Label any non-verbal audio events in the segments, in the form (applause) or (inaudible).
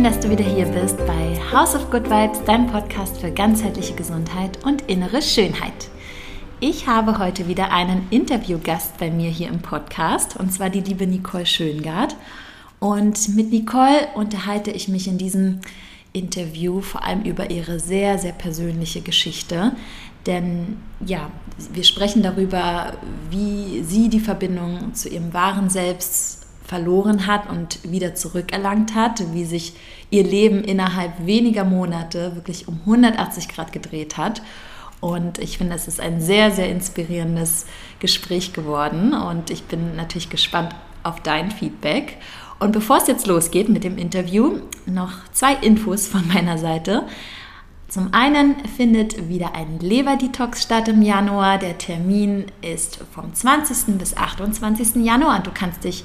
schön, dass du wieder hier bist bei House of Good Vibes, deinem Podcast für ganzheitliche Gesundheit und innere Schönheit. Ich habe heute wieder einen Interviewgast bei mir hier im Podcast und zwar die liebe Nicole Schöngard. Und mit Nicole unterhalte ich mich in diesem Interview vor allem über ihre sehr, sehr persönliche Geschichte. Denn ja, wir sprechen darüber, wie sie die Verbindung zu ihrem wahren Selbst verloren hat und wieder zurückerlangt hat, wie sich ihr Leben innerhalb weniger Monate wirklich um 180 Grad gedreht hat. Und ich finde, es ist ein sehr, sehr inspirierendes Gespräch geworden und ich bin natürlich gespannt auf dein Feedback. Und bevor es jetzt losgeht mit dem Interview, noch zwei Infos von meiner Seite. Zum einen findet wieder ein Leber-Detox statt im Januar. Der Termin ist vom 20. bis 28. Januar und du kannst dich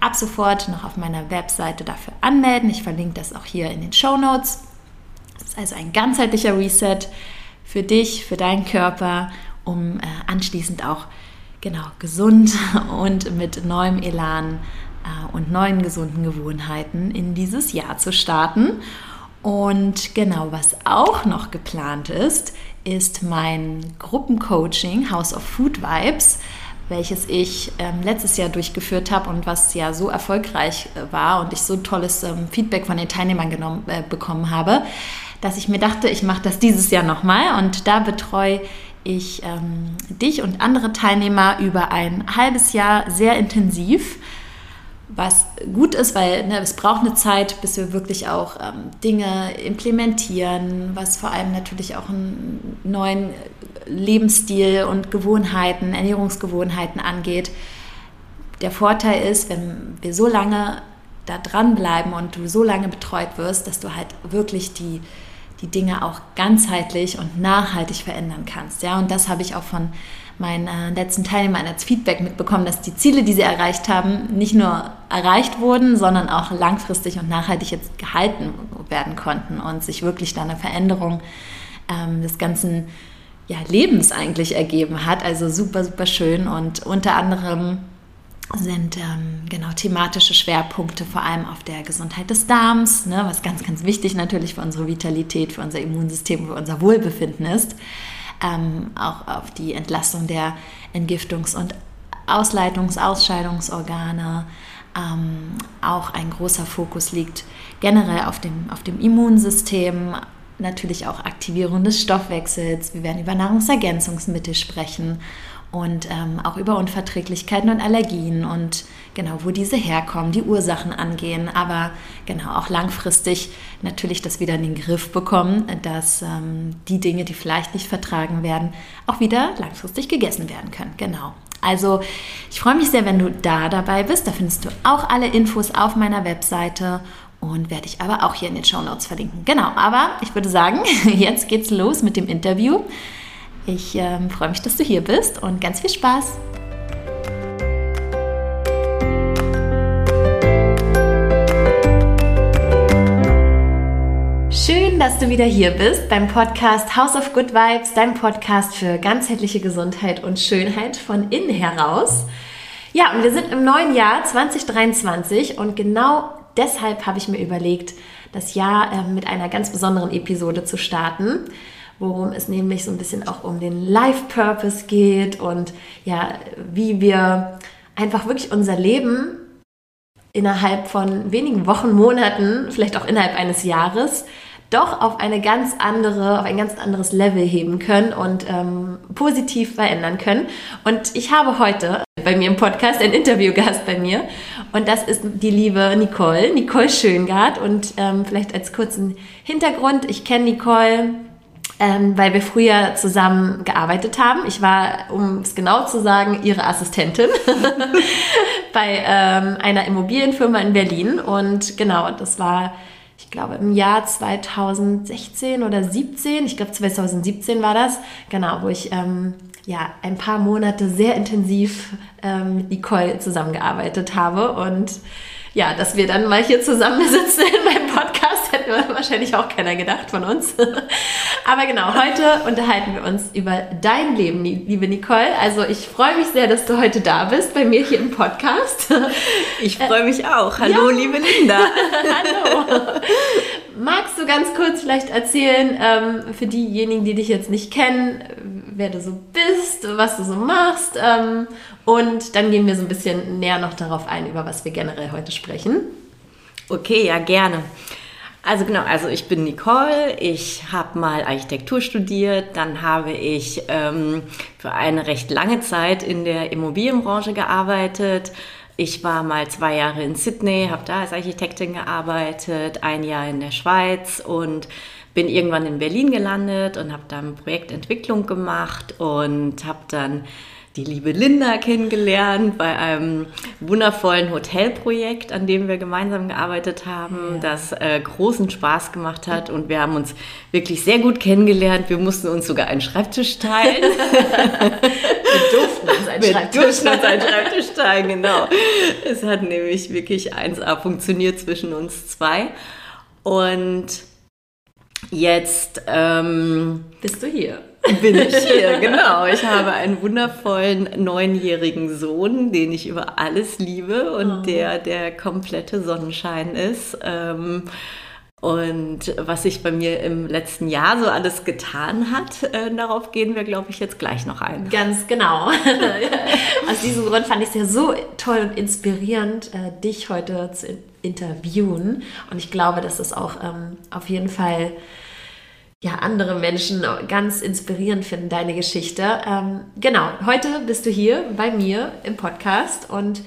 ab sofort noch auf meiner Webseite dafür anmelden. Ich verlinke das auch hier in den Show Notes. Das ist also ein ganzheitlicher Reset für dich, für deinen Körper, um äh, anschließend auch genau gesund (laughs) und mit neuem Elan äh, und neuen gesunden Gewohnheiten in dieses Jahr zu starten. Und genau, was auch noch geplant ist, ist mein Gruppencoaching House of Food Vibes welches ich ähm, letztes Jahr durchgeführt habe und was ja so erfolgreich äh, war und ich so tolles ähm, Feedback von den Teilnehmern genommen, äh, bekommen habe, dass ich mir dachte, ich mache das dieses Jahr nochmal und da betreue ich ähm, dich und andere Teilnehmer über ein halbes Jahr sehr intensiv was gut ist, weil ne, es braucht eine Zeit, bis wir wirklich auch ähm, Dinge implementieren, was vor allem natürlich auch einen neuen Lebensstil und Gewohnheiten, Ernährungsgewohnheiten angeht. Der Vorteil ist, wenn wir so lange da dranbleiben und du so lange betreut wirst, dass du halt wirklich die, die Dinge auch ganzheitlich und nachhaltig verändern kannst. Ja, und das habe ich auch von meinen äh, letzten Teilnehmern als Feedback mitbekommen, dass die Ziele, die sie erreicht haben, nicht nur erreicht wurden, sondern auch langfristig und nachhaltig jetzt gehalten werden konnten und sich wirklich da eine Veränderung ähm, des ganzen ja, Lebens eigentlich ergeben hat. Also super, super schön und unter anderem sind ähm, genau thematische Schwerpunkte vor allem auf der Gesundheit des Darms, ne, was ganz, ganz wichtig natürlich für unsere Vitalität, für unser Immunsystem, für unser Wohlbefinden ist ähm, auch auf die Entlastung der Entgiftungs- und Ausleitungs-, Ausscheidungsorgane. Ähm, auch ein großer Fokus liegt generell auf dem, auf dem Immunsystem, natürlich auch Aktivierung des Stoffwechsels. Wir werden über Nahrungsergänzungsmittel sprechen und ähm, auch über Unverträglichkeiten und Allergien und genau, wo diese herkommen, die Ursachen angehen, aber genau auch langfristig natürlich das wieder in den Griff bekommen, dass ähm, die Dinge, die vielleicht nicht vertragen werden, auch wieder langfristig gegessen werden können. Genau. Also ich freue mich sehr, wenn du da dabei bist. Da findest du auch alle Infos auf meiner Webseite und werde ich aber auch hier in den Show Notes verlinken. Genau, aber ich würde sagen, (laughs) jetzt geht's los mit dem Interview. Ich ähm, freue mich, dass du hier bist und ganz viel Spaß. Schön, dass du wieder hier bist beim Podcast House of Good Vibes, dein Podcast für ganzheitliche Gesundheit und Schönheit von innen heraus. Ja, und wir sind im neuen Jahr 2023 und genau deshalb habe ich mir überlegt, das Jahr äh, mit einer ganz besonderen Episode zu starten worum es nämlich so ein bisschen auch um den Life Purpose geht und ja, wie wir einfach wirklich unser Leben innerhalb von wenigen Wochen, Monaten, vielleicht auch innerhalb eines Jahres doch auf eine ganz andere, auf ein ganz anderes Level heben können und ähm, positiv verändern können. Und ich habe heute bei mir im Podcast einen Interviewgast bei mir und das ist die liebe Nicole, Nicole Schöngard. Und ähm, vielleicht als kurzen Hintergrund, ich kenne Nicole ähm, weil wir früher zusammen gearbeitet haben. Ich war, um es genau zu sagen, ihre Assistentin (laughs) bei ähm, einer Immobilienfirma in Berlin. Und genau, das war, ich glaube, im Jahr 2016 oder 17, ich glaube 2017 war das, genau, wo ich ähm, ja ein paar Monate sehr intensiv ähm, mit Nicole zusammengearbeitet habe. Und ja, dass wir dann mal hier zusammen sitzen in (laughs) meinem Podcast, (laughs) Wahrscheinlich auch keiner gedacht von uns. (laughs) Aber genau, heute unterhalten wir uns über dein Leben, liebe Nicole. Also ich freue mich sehr, dass du heute da bist, bei mir hier im Podcast. (laughs) Ich freue mich auch. Hallo, ja. liebe Linda. Hallo. Magst du ganz kurz vielleicht erzählen, ähm, für diejenigen, die dich jetzt nicht kennen, wer du so bist, was du so machst. Ähm, und dann gehen wir so ein bisschen näher noch darauf ein, über was wir generell heute sprechen. Okay, ja, gerne. Also genau, also ich bin Nicole, ich habe mal Architektur studiert, dann habe ich ähm, für eine recht lange Zeit in der Immobilienbranche gearbeitet. Ich war mal zwei Jahre in Sydney, habe da als Architektin gearbeitet, ein Jahr in der Schweiz und bin irgendwann in Berlin gelandet und habe dann Projektentwicklung gemacht und habe dann die liebe Linda kennengelernt bei einem wundervollen Hotelprojekt, an dem wir gemeinsam gearbeitet haben, ja. das äh, großen Spaß gemacht hat und wir haben uns wirklich sehr gut kennengelernt. Wir mussten uns sogar einen Schreibtisch teilen. (laughs) wir durften uns einen, wir Schreibtisch, durften uns einen Schreibtisch teilen, genau. Es hat nämlich wirklich 1A funktioniert zwischen uns zwei und Jetzt ähm, bist du hier. Bin ich hier, genau. Ich habe einen wundervollen neunjährigen Sohn, den ich über alles liebe und oh. der der komplette Sonnenschein ist. Ähm, und was sich bei mir im letzten Jahr so alles getan hat, äh, darauf gehen wir, glaube ich, jetzt gleich noch ein. Ganz genau. (laughs) Aus diesem Grund fand ich es ja so toll und inspirierend, äh, dich heute zu interviewen. Und ich glaube, dass das auch ähm, auf jeden Fall ja, andere Menschen ganz inspirierend finden, deine Geschichte. Ähm, genau, heute bist du hier bei mir im Podcast und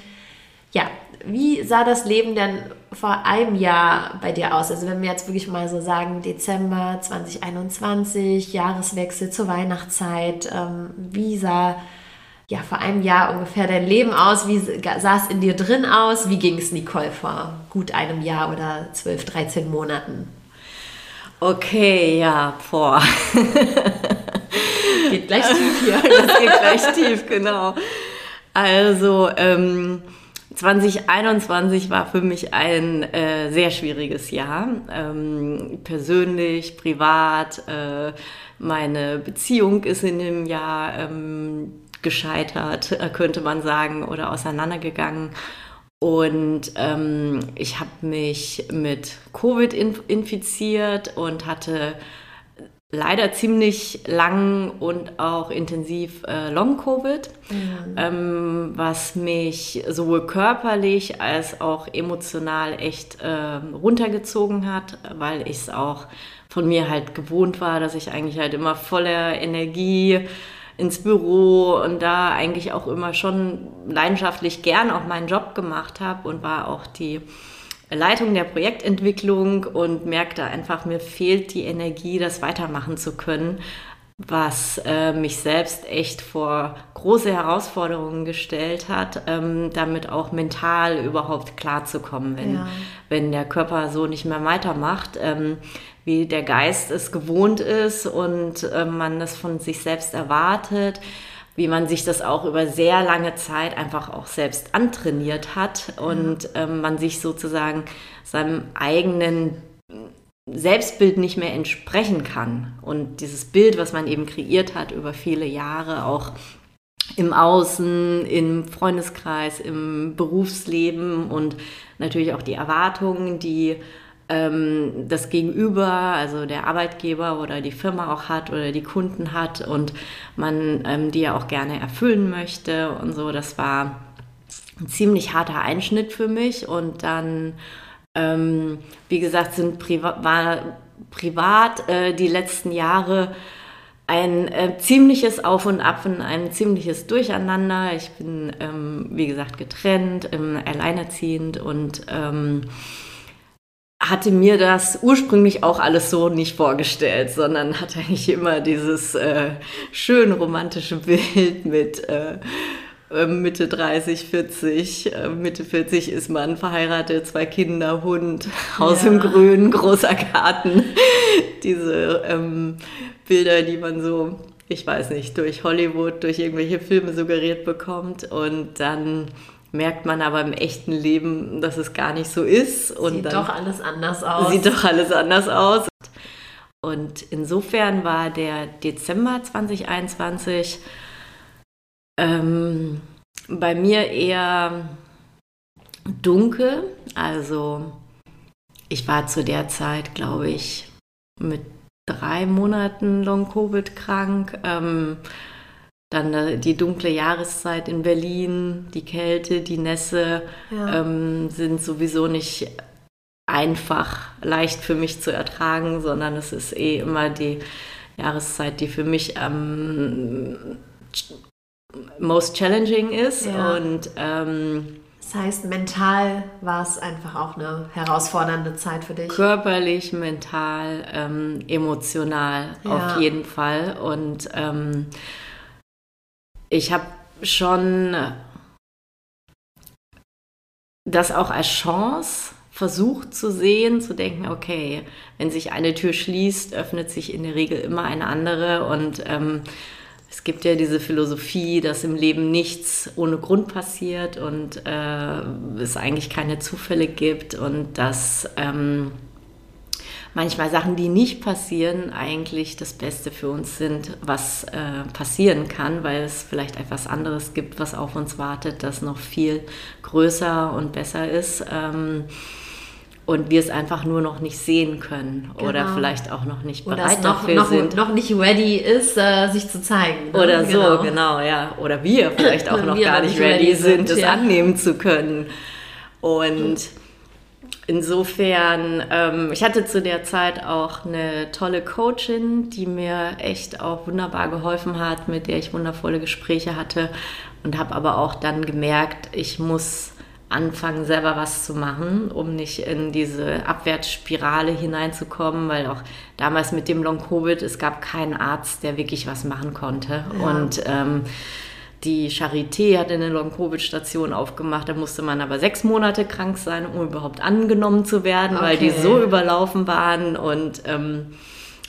ja, wie sah das Leben denn vor einem Jahr bei dir aus? Also wenn wir jetzt wirklich mal so sagen, Dezember 2021, Jahreswechsel zur Weihnachtszeit, ähm, wie sah ja vor einem Jahr ungefähr dein Leben aus? Wie sah es in dir drin aus? Wie ging es Nicole vor gut einem Jahr oder 12, 13 Monaten? Okay, ja, boah. (laughs) geht gleich tief hier. (laughs) Das geht gleich tief, genau. Also, ähm, 2021 war für mich ein äh, sehr schwieriges Jahr. Ähm, persönlich, privat. Äh, meine Beziehung ist in dem Jahr ähm, gescheitert, äh, könnte man sagen, oder auseinandergegangen. Und ähm, ich habe mich mit Covid infiziert und hatte leider ziemlich lang und auch intensiv äh, Long-Covid, mhm. ähm, was mich sowohl körperlich als auch emotional echt äh, runtergezogen hat, weil ich es auch von mir halt gewohnt war, dass ich eigentlich halt immer voller Energie ins Büro und da eigentlich auch immer schon leidenschaftlich gern auch meinen Job gemacht habe und war auch die Leitung der Projektentwicklung und merkte einfach, mir fehlt die Energie, das weitermachen zu können, was äh, mich selbst echt vor große Herausforderungen gestellt hat, ähm, damit auch mental überhaupt klarzukommen, wenn, ja. wenn der Körper so nicht mehr weitermacht, ähm, wie der Geist es gewohnt ist und äh, man das von sich selbst erwartet wie man sich das auch über sehr lange Zeit einfach auch selbst antrainiert hat und ähm, man sich sozusagen seinem eigenen Selbstbild nicht mehr entsprechen kann. Und dieses Bild, was man eben kreiert hat über viele Jahre, auch im Außen, im Freundeskreis, im Berufsleben und natürlich auch die Erwartungen, die ähm, das Gegenüber, also der Arbeitgeber oder die Firma auch hat oder die Kunden hat und man ähm, die ja auch gerne erfüllen möchte und so. Das war ein ziemlich harter Einschnitt für mich und dann, ähm, wie gesagt, sind priva war privat äh, die letzten Jahre ein äh, ziemliches Auf und Ab und ein ziemliches Durcheinander. Ich bin, ähm, wie gesagt, getrennt, ähm, alleinerziehend und ähm, hatte mir das ursprünglich auch alles so nicht vorgestellt, sondern hatte eigentlich immer dieses äh, schön romantische Bild mit äh, äh Mitte 30, 40. Äh, Mitte 40 ist man verheiratet, zwei Kinder, Hund, Haus ja. im Grün, großer Garten. Diese ähm, Bilder, die man so, ich weiß nicht, durch Hollywood, durch irgendwelche Filme suggeriert bekommt. Und dann merkt man aber im echten Leben, dass es gar nicht so ist. Und sieht doch alles anders aus. Sieht doch alles anders aus. Und insofern war der Dezember 2021 ähm, bei mir eher dunkel. Also ich war zu der Zeit, glaube ich, mit drei Monaten Long-Covid krank. Ähm, dann äh, die dunkle Jahreszeit in Berlin, die Kälte, die Nässe ja. ähm, sind sowieso nicht einfach leicht für mich zu ertragen, sondern es ist eh immer die Jahreszeit, die für mich am ähm, most challenging ist. Ja. Und ähm, das heißt, mental war es einfach auch eine herausfordernde Zeit für dich. Körperlich, mental, ähm, emotional ja. auf jeden Fall. Und ähm, ich habe schon das auch als Chance versucht zu sehen, zu denken, okay, wenn sich eine Tür schließt, öffnet sich in der Regel immer eine andere. Und ähm, es gibt ja diese Philosophie, dass im Leben nichts ohne Grund passiert und äh, es eigentlich keine Zufälle gibt und dass ähm, manchmal Sachen, die nicht passieren, eigentlich das Beste für uns sind, was äh, passieren kann, weil es vielleicht etwas anderes gibt, was auf uns wartet, das noch viel größer und besser ist. Ähm, und wir es einfach nur noch nicht sehen können genau. oder vielleicht auch noch nicht bereit noch, dafür noch, sind. noch nicht ready ist, äh, sich zu zeigen. Ne? Oder genau. so, genau, ja. Oder wir vielleicht auch noch gar nicht ready, sind, es ja. annehmen zu können. Und insofern, ähm, ich hatte zu der Zeit auch eine tolle Coachin, die mir echt auch wunderbar geholfen hat, mit der ich wundervolle Gespräche hatte und habe aber auch dann gemerkt, ich muss anfangen, selber was zu machen, um nicht in diese Abwärtsspirale hineinzukommen, weil auch damals mit dem Long-Covid, es gab keinen Arzt, der wirklich was machen konnte. Ja. Und ähm, die Charité hat eine Long-Covid-Station aufgemacht, da musste man aber sechs Monate krank sein, um überhaupt angenommen zu werden, okay. weil die so überlaufen waren und ähm,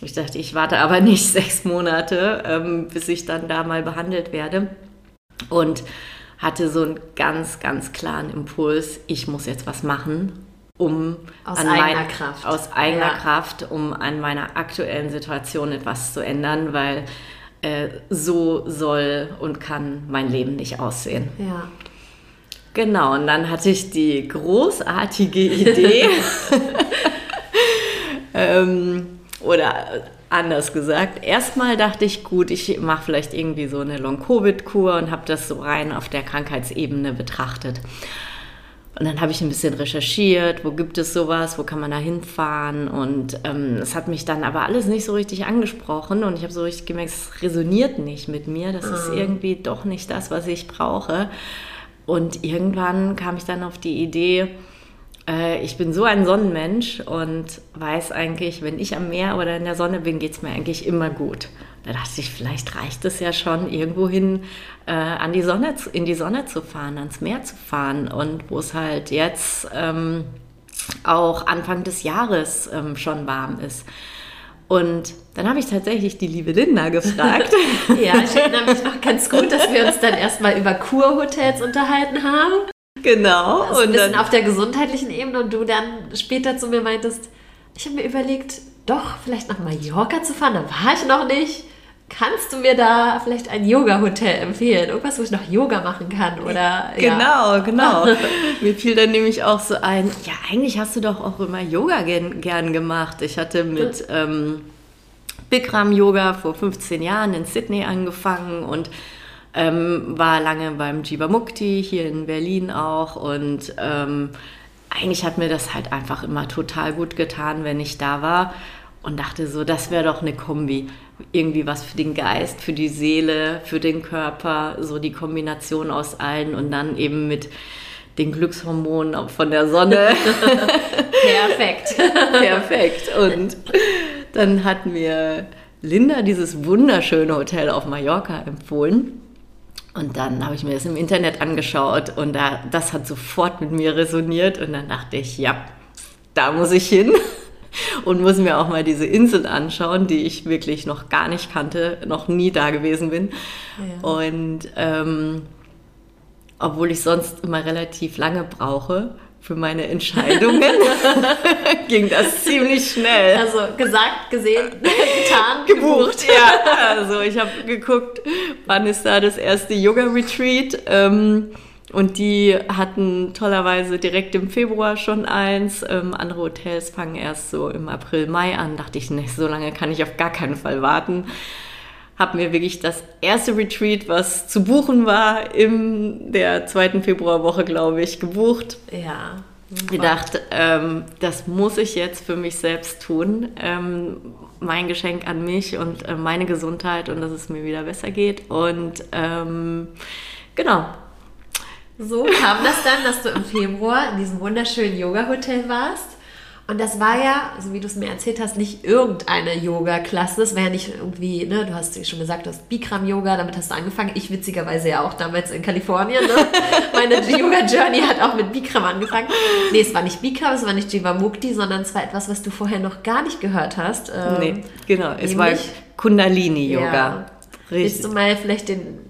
ich dachte, ich warte aber (laughs) nicht sechs Monate, ähm, bis ich dann da mal behandelt werde. Und hatte so einen ganz, ganz klaren Impuls, ich muss jetzt was machen, um aus eigener mein, Kraft. Aus eigener ja. Kraft, um an meiner aktuellen Situation etwas zu ändern, weil äh, so soll und kann mein Leben nicht aussehen. Ja. Genau, und dann hatte ich die großartige Idee, (laughs) ähm, oder anders gesagt. Erstmal dachte ich, gut, ich mache vielleicht irgendwie so eine Long-Covid-Kur und habe das so rein auf der Krankheitsebene betrachtet. Und dann habe ich ein bisschen recherchiert, wo gibt es sowas, wo kann man da hinfahren. Und ähm, es hat mich dann aber alles nicht so richtig angesprochen. Und ich habe so richtig gemerkt, es resoniert nicht mit mir. Das mhm. ist irgendwie doch nicht das, was ich brauche. Und irgendwann kam ich dann auf die Idee, äh, ich bin so ein Sonnenmensch und weiß eigentlich, wenn ich am Meer oder in der Sonne bin, geht es mir eigentlich immer gut. Da dachte ich, vielleicht reicht es ja schon, irgendwohin äh, an die Sonne, in die Sonne zu fahren, ans Meer zu fahren. Und wo es halt jetzt ähm, auch Anfang des Jahres ähm, schon warm ist. Und dann habe ich tatsächlich die liebe Linda gefragt. (laughs) ja, ich erinnere mich noch ganz gut, dass wir uns dann erstmal über Kurhotels unterhalten haben. Genau. Also ein bisschen auf der gesundheitlichen Ebene und du dann später zu mir meintest, ich habe mir überlegt, doch vielleicht nach Mallorca zu fahren, da war ich noch nicht. Kannst du mir da vielleicht ein Yoga-Hotel empfehlen? Irgendwas, wo ich noch Yoga machen kann? Oder, genau, ja. genau. (laughs) mir fiel dann nämlich auch so ein, ja, eigentlich hast du doch auch immer Yoga gern, gern gemacht. Ich hatte mit ähm, Bikram-Yoga vor 15 Jahren in Sydney angefangen und ähm, war lange beim Jivamukti hier in Berlin auch und ähm, eigentlich hat mir das halt einfach immer total gut getan, wenn ich da war und dachte so, das wäre doch eine Kombi. Irgendwie was für den Geist, für die Seele, für den Körper, so die Kombination aus allen und dann eben mit den Glückshormonen von der Sonne. (laughs) Perfekt. (laughs) Perfekt. Und dann hat mir Linda dieses wunderschöne Hotel auf Mallorca empfohlen. Und dann habe ich mir das im Internet angeschaut und da, das hat sofort mit mir resoniert und dann dachte ich, ja, da muss ich hin (laughs) und muss mir auch mal diese Insel anschauen, die ich wirklich noch gar nicht kannte, noch nie da gewesen bin. Ja. Und ähm, obwohl ich sonst immer relativ lange brauche für meine Entscheidungen, (laughs) ging das ziemlich schnell. Also gesagt, gesehen, (laughs) getan, gebucht. Ja, also ich habe geguckt, wann ist da das erste Yoga-Retreat. Ähm, und die hatten tollerweise direkt im Februar schon eins. Ähm, andere Hotels fangen erst so im April, Mai an. Dachte ich, nicht, so lange kann ich auf gar keinen Fall warten. Hab mir wirklich das erste Retreat, was zu buchen war, in der zweiten Februarwoche, glaube ich, gebucht. Ja. Gedacht, ähm, das muss ich jetzt für mich selbst tun. Ähm, mein Geschenk an mich und äh, meine Gesundheit und dass es mir wieder besser geht. Und ähm, genau, so kam das dann, dass du im Februar in diesem wunderschönen Yoga-Hotel warst. Und das war ja, so wie du es mir erzählt hast, nicht irgendeine Yoga-Klasse. Das war ja nicht irgendwie, ne, du hast schon gesagt, du hast Bikram-Yoga, damit hast du angefangen. Ich witzigerweise ja auch damals in Kalifornien. Ne? (laughs) Meine Yoga-Journey hat auch mit Bikram angefangen. Nee, es war nicht Bikram, es war nicht Jivamukti, sondern es war etwas, was du vorher noch gar nicht gehört hast. Ähm, nee, genau, es war Kundalini-Yoga. Ja. Willst du mal vielleicht den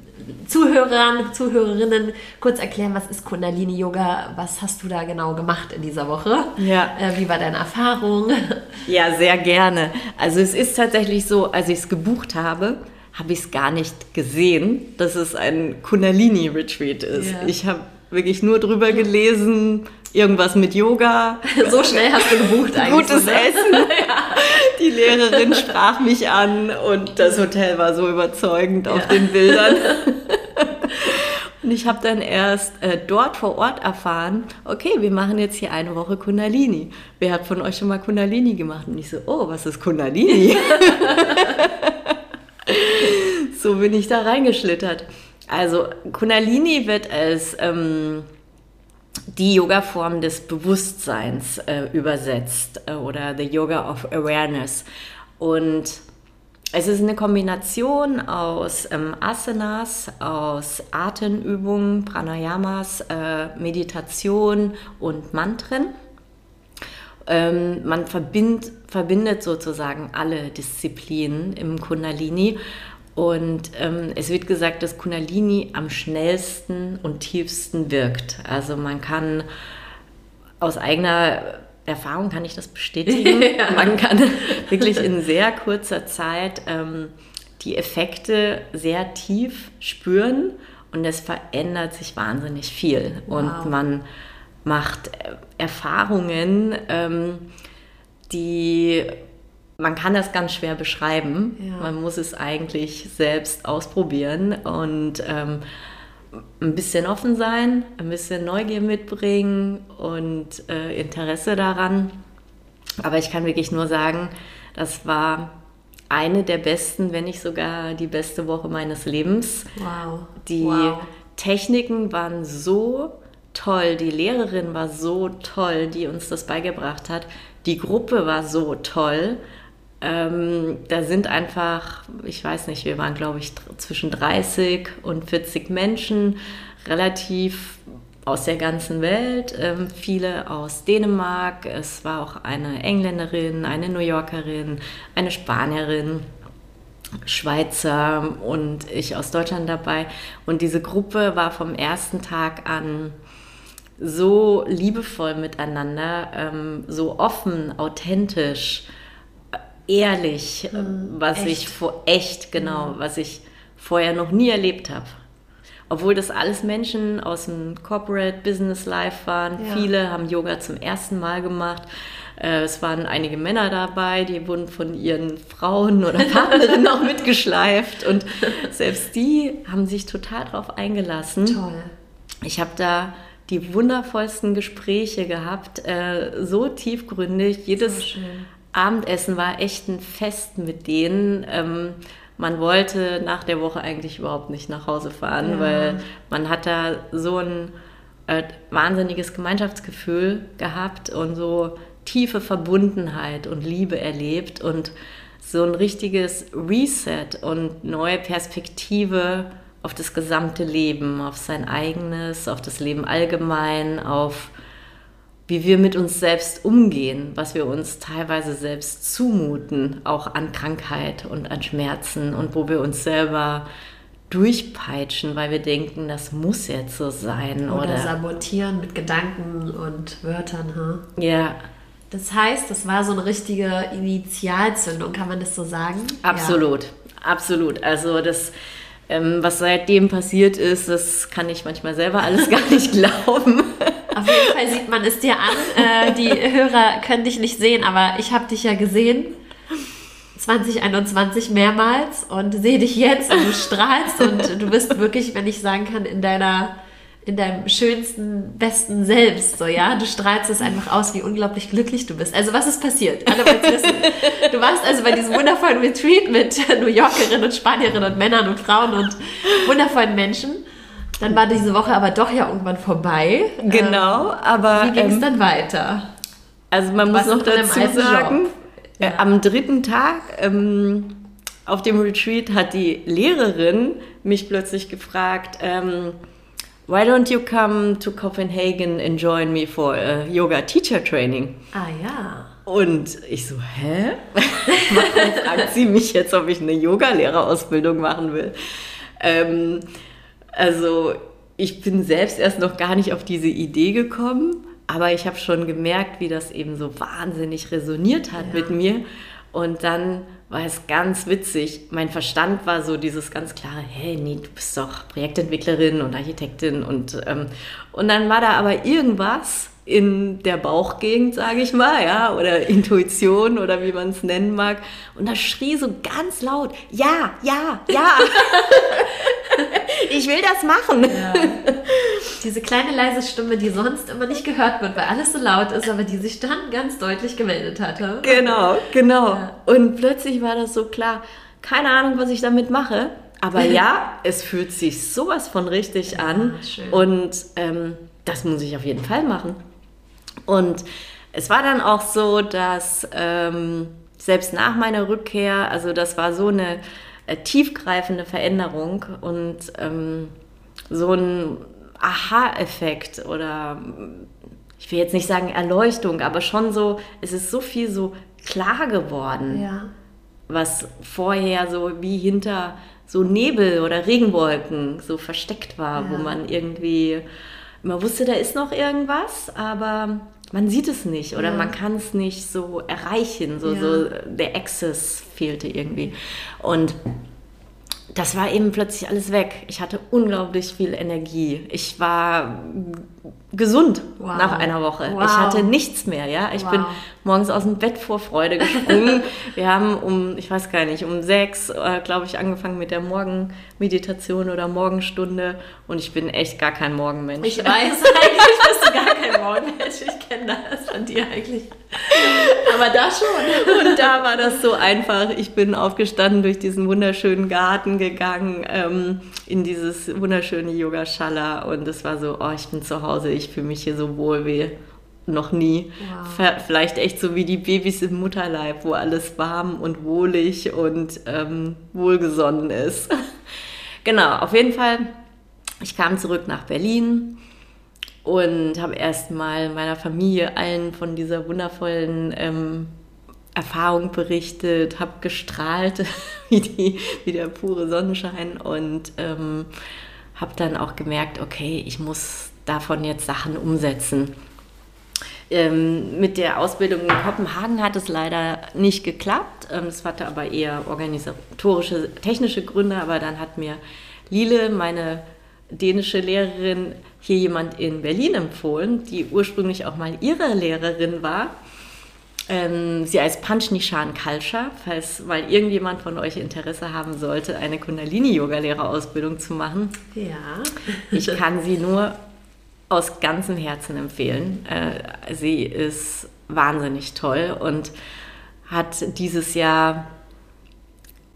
Zuhörern, Zuhörerinnen kurz erklären, was ist Kundalini Yoga? Was hast du da genau gemacht in dieser Woche? Ja. Äh, wie war deine Erfahrung? (laughs) Ja, sehr gerne. Also es ist tatsächlich so, als ich es gebucht habe, habe ich es gar nicht gesehen, dass es ein Kundalini-Retreat ist. Ja. Ich habe wirklich nur drüber gelesen, irgendwas mit Yoga. (laughs) So schnell hast du gebucht (laughs) eigentlich. Gutes ne? Essen. ja. Die Lehrerin sprach mich an und das Hotel war so überzeugend ja. auf den Bildern. (laughs) Und ich habe dann erst äh, dort vor Ort erfahren, okay, wir machen jetzt hier eine Woche Kundalini. Wer hat von euch schon mal Kundalini gemacht? Und ich so, oh, was ist Kundalini? (laughs) so bin ich da reingeschlittert. Also Kundalini wird als ähm, die Yoga-Form des Bewusstseins äh, übersetzt äh, oder the Yoga of Awareness. Und es ist eine Kombination aus ähm, Asanas, aus Atemübungen, Pranayamas, äh, Meditation und Mantren. Ähm, man verbind, verbindet sozusagen alle Disziplinen im Kundalini und ähm, es wird gesagt, dass Kundalini am schnellsten und tiefsten wirkt. Also man kann aus eigener Erfahrung kann ich das bestätigen. (laughs) ja. Man kann (laughs) wirklich in sehr kurzer Zeit ähm, die Effekte sehr tief spüren und es verändert sich wahnsinnig viel. Wow. Und man macht Erfahrungen, ähm, die man kann das ganz schwer beschreiben. Ja. Man muss es eigentlich selbst ausprobieren und ähm, ein bisschen offen sein, ein bisschen Neugier mitbringen und äh, Interesse daran. Aber ich kann wirklich nur sagen, das war eine der besten, wenn nicht sogar die beste Woche meines Lebens. Wow. Die wow. Techniken waren so toll, die Lehrerin war so toll, die uns das beigebracht hat. Die Gruppe war so toll. Ähm, da sind einfach, ich weiß nicht, wir waren, glaube ich, zwischen 30 und 40 Menschen, relativ aus der ganzen Welt, ähm, viele aus Dänemark, es war auch eine Engländerin, eine New Yorkerin, eine Spanierin. Schweizer und ich aus Deutschland dabei. Und diese Gruppe war vom ersten Tag an so liebevoll miteinander, ähm, so offen, authentisch ehrlich, mhm, was echt. ich vor echt genau, mhm. was ich vorher noch nie erlebt habe. Obwohl das alles Menschen aus dem Corporate Business Life waren. Ja. Viele haben Yoga zum ersten Mal gemacht. Äh, es waren einige Männer dabei, die wurden von ihren Frauen oder (laughs) Partnerinnen auch mitgeschleift. Und selbst die haben sich total darauf eingelassen. Toll. Ich habe da die wundervollsten Gespräche gehabt, äh, so tiefgründig. Jedes so Abendessen war echt ein Fest mit denen. Ähm, man wollte nach der Woche eigentlich überhaupt nicht nach Hause fahren, ja. weil man hat da so ein äh, wahnsinniges Gemeinschaftsgefühl gehabt und so tiefe Verbundenheit und Liebe erlebt und so ein richtiges Reset und neue Perspektive auf das gesamte Leben, auf sein eigenes, auf das Leben allgemein, auf wie wir mit uns selbst umgehen, was wir uns teilweise selbst zumuten, auch an Krankheit und an Schmerzen und wo wir uns selber durchpeitschen, weil wir denken, das muss jetzt so sein. Oder, Oder, sabotieren mit Gedanken und Wörtern. Huh? ja, Das heißt, das war so eine richtige Initialzündung, kann man das so sagen? absolut, absolut. Also das, ähm, was seitdem passiert ist, das kann ich manchmal selber alles (laughs) gar nicht glauben. Auf jeden Fall sieht man es dir an. Äh, die Hörer können dich nicht sehen, aber ich habe dich ja gesehen. 2021 mehrmals und sehe dich jetzt und du strahlst und du bist wirklich, wenn ich sagen kann, in deiner in deinem schönsten, besten Selbst, so, ja. Du strahlst es einfach aus, wie unglaublich glücklich du bist. Also, was ist passiert? Alle wissen. Du warst also bei diesem wundervollen Retreat mit New Yorkerinnen und Spanierinnen und Männern und Frauen und wundervollen Menschen. Dann war diese Woche aber doch ja irgendwann vorbei. Genau, aber Ähm, wie ging es ähm, dann weiter? Also man muss warst noch dazu sagen, äh, Ja. am dritten Tag ähm, auf dem Retreat hat die Lehrerin mich plötzlich gefragt, ähm, Why don't you come to Copenhagen and join me for a Yoga Teacher Training? Ah ja. Und ich so, hä? (laughs) Warum fragt sie mich jetzt, ob ich eine Yogalehrerausbildung machen will? Ähm, also ich bin selbst erst noch gar nicht auf diese Idee gekommen, aber ich habe schon gemerkt, wie das eben so wahnsinnig resoniert hat Ja. mit mir. Und dann war es ganz witzig. Mein Verstand war so dieses ganz klare, hey, nee, du bist doch Projektentwicklerin und Architektin. Und, ähm, und dann war da aber irgendwas in der Bauchgegend, sage ich mal, ja, oder Intuition oder wie man es nennen mag. Und da schrie so ganz laut, ja, ja, ja. (laughs) (laughs) ich will das machen. Ja. Diese kleine leise Stimme, die sonst immer nicht gehört wird, weil alles so laut ist, aber die sich dann ganz deutlich gemeldet hatte. Genau, genau. Ja. Und plötzlich war das so klar, keine Ahnung, was ich damit mache. Aber ja, (laughs) es fühlt sich sowas von richtig an. schön. Und ähm, das muss ich auf jeden Fall machen. Und es war dann auch so, dass ähm, selbst nach meiner Rückkehr, also das war so eine tiefgreifende Veränderung und ähm, so ein Aha-Effekt oder ich will jetzt nicht sagen Erleuchtung, aber schon so, es ist so viel so klar geworden, Ja. was vorher so wie hinter so Nebel oder Regenwolken so versteckt war, Ja. wo man irgendwie man wusste, da ist noch irgendwas, aber man sieht es nicht oder Ja. man kann es nicht so erreichen, so, Ja. so der Access fehlte irgendwie und das war eben plötzlich alles weg. Ich hatte unglaublich viel Energie. Ich war gesund Wow. nach einer Woche. Wow. Ich hatte nichts mehr, ja. Ich Wow. bin morgens aus dem Bett vor Freude gesprungen. (laughs) Wir haben um, ich weiß gar nicht, um sechs, äh, glaube ich, angefangen mit der Morgenmeditation oder Morgenstunde und ich bin echt gar kein Morgenmensch. Ich weiß (laughs) eigentlich, bist du gar kein Morgenmensch. Ich kenne das von dir eigentlich. (laughs) Aber da schon. Und da war das so einfach. Ich bin aufgestanden, durch diesen wunderschönen Garten gegangen, ähm, in dieses wunderschöne Yogashala und es war so, oh, ich bin zu Hause, ich fühle mich hier so wohl wie noch nie. Wow. Vielleicht echt so wie die Babys im Mutterleib, wo alles warm und wohlig und ähm, wohlgesonnen ist. (laughs) genau, auf jeden Fall. Ich kam zurück nach Berlin und habe erstmal meiner Familie allen von dieser wundervollen ähm, Erfahrung berichtet, habe gestrahlt (laughs) wie, die, wie der pure Sonnenschein und ähm, habe dann auch gemerkt, okay, ich muss davon jetzt Sachen umsetzen. Ähm, mit der Ausbildung in Kopenhagen hat es leider nicht geklappt. Ähm, Es hatte aber eher organisatorische, technische Gründe. Aber dann hat mir Lile, meine dänische Lehrerin, hier jemand in Berlin empfohlen, die ursprünglich auch mal ihre Lehrerin war. Ähm, sie heißt Panchnishan Kalsha, falls mal irgendjemand von euch Interesse haben sollte, eine Kundalini-Yoga-Lehrerausbildung zu machen. Ja. (laughs) Ich kann sie nur aus ganzem Herzen empfehlen. Äh, sie ist wahnsinnig toll und hat dieses Jahr,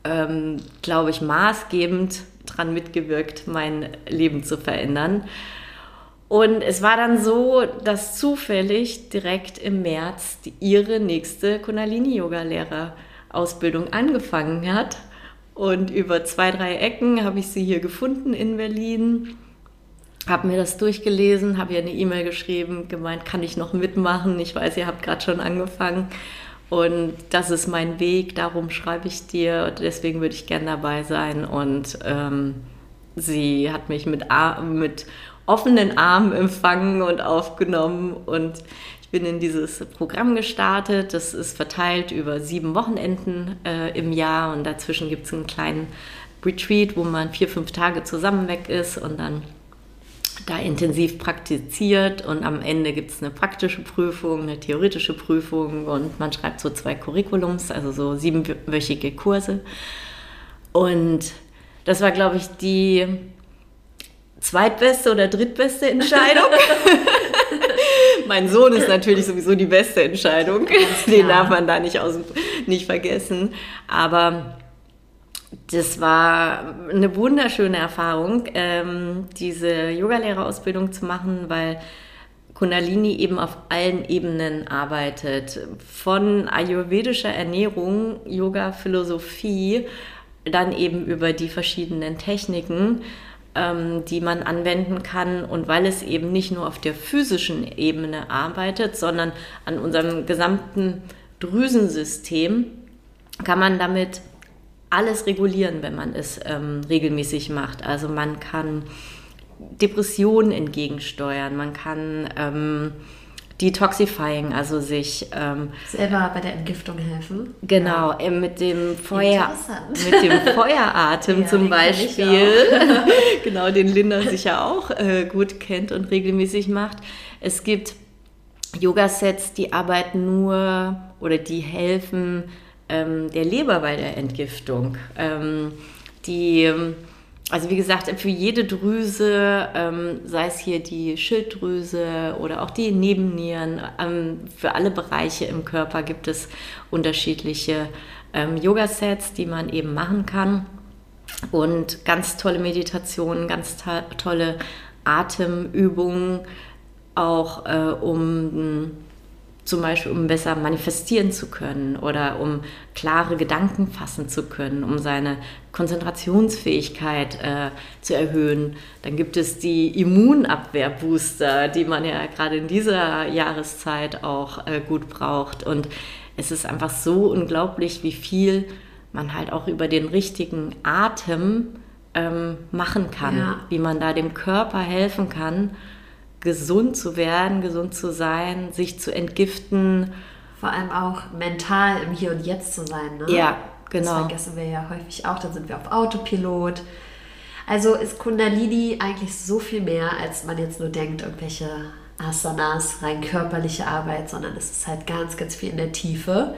ähm, glaube ich, maßgebend daran mitgewirkt, mein Leben zu verändern. Und es war dann so, dass zufällig direkt im März die, ihre nächste Kundalini-Yoga-Lehrer-Ausbildung angefangen hat. Und über zwei, drei Ecken habe ich sie hier gefunden in Berlin habe mir das durchgelesen, habe ihr eine E-Mail geschrieben, gemeint, kann ich noch mitmachen? Ich weiß, ihr habt gerade schon angefangen und das ist mein Weg, darum schreibe ich dir, deswegen würde ich gerne dabei sein. Und ähm, sie hat mich mit, mit offenen Armen empfangen und aufgenommen. Und ich bin in dieses Programm gestartet. Das ist verteilt über sieben Wochenenden äh, im Jahr. Und dazwischen gibt es einen kleinen Retreat, wo man vier, fünf Tage zusammen weg ist. Und dann da intensiv praktiziert und am Ende gibt es eine praktische Prüfung, eine theoretische Prüfung und man schreibt so zwei Curriculums, also so siebenwöchige Kurse. Und das war, glaube ich, die zweitbeste oder drittbeste Entscheidung. (laughs) mein Sohn ist natürlich sowieso die beste Entscheidung. Den darf man da nicht, aus, nicht vergessen. Aber das war eine wunderschöne Erfahrung, ähm, diese Yogalehrerausbildung zu machen, weil Kundalini eben auf allen Ebenen arbeitet. Von ayurvedischer Ernährung, Yoga, Philosophie, dann eben über die verschiedenen Techniken, ähm, die man anwenden kann. Und weil es eben nicht nur auf der physischen Ebene arbeitet, sondern an unserem gesamten Drüsensystem, kann man damit alles regulieren, wenn man es ähm, regelmäßig macht. Also man kann Depressionen entgegensteuern, man kann ähm, Detoxifying, also sich ähm, selber bei der Entgiftung helfen. Genau, ja. Äh, mit dem Feuer, mit dem Feueratem (laughs) ja, zum Beispiel. (laughs) genau, den Linda sicher auch äh, gut kennt und regelmäßig macht. Es gibt Yoga-Sets, die arbeiten nur oder die helfen ähm, der Leber bei der Entgiftung. Ähm, die, also wie gesagt, für jede Drüse, ähm, sei es hier die Schilddrüse oder auch die Nebennieren, ähm, für alle Bereiche im Körper gibt es unterschiedliche ähm, Yoga-Sets, die man eben machen kann. Und ganz tolle Meditationen, ganz tolle Atemübungen, auch äh, um zum Beispiel um besser manifestieren zu können oder um klare Gedanken fassen zu können, um seine Konzentrationsfähigkeit äh, zu erhöhen. Dann gibt es die Immunabwehrbooster, die man ja gerade in dieser Jahreszeit auch äh, gut braucht. Und es ist einfach so unglaublich, wie viel man halt auch über den richtigen Atem ähm, machen kann, ja. wie man da dem Körper helfen kann gesund zu werden, gesund zu sein, sich zu entgiften. Vor allem auch mental im Hier und Jetzt zu sein. Ne? Ja, genau. Das vergessen wir ja häufig auch, dann sind wir auf Autopilot. Also ist Kundalini eigentlich so viel mehr, als man jetzt nur denkt, irgendwelche Asanas, rein körperliche Arbeit, sondern es ist halt ganz, ganz viel in der Tiefe.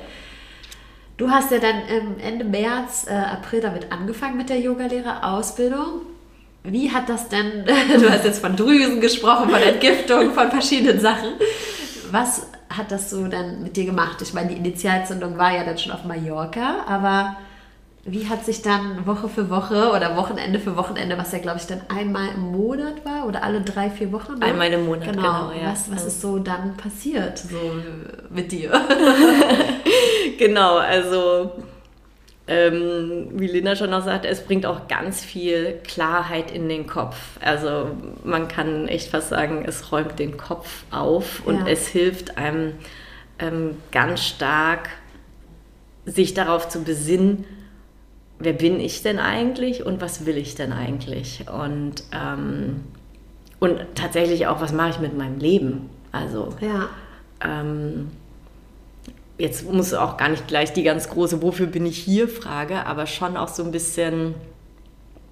Du hast ja dann Ende März, äh, April damit angefangen mit der Yogalehrerausbildung. Wie hat das denn, (laughs) du hast jetzt von Drüsen gesprochen, von Entgiftung, von verschiedenen Sachen. Was hat das so dann mit dir gemacht? Ich meine, die Initialzündung war ja dann schon auf Mallorca, aber wie hat sich dann Woche für Woche oder Wochenende für Wochenende, was ja glaube ich dann einmal im Monat war oder alle drei, vier Wochen? Ne? Einmal im Monat, genau. genau ja. Was, was ist so dann passiert so mit dir? (laughs) (laughs) genau, also ähm, wie Linda schon noch sagte, es bringt auch ganz viel Klarheit in den Kopf. Also man kann echt fast sagen, es räumt den Kopf auf und ja. es hilft einem ähm, ganz stark, sich darauf zu besinnen, wer bin ich denn eigentlich und was will ich denn eigentlich? Und, ähm, und tatsächlich auch, was mache ich mit meinem Leben? Also ja. Jetzt muss auch gar nicht gleich die ganz große Wofür bin ich hier Frage, aber schon auch so ein bisschen.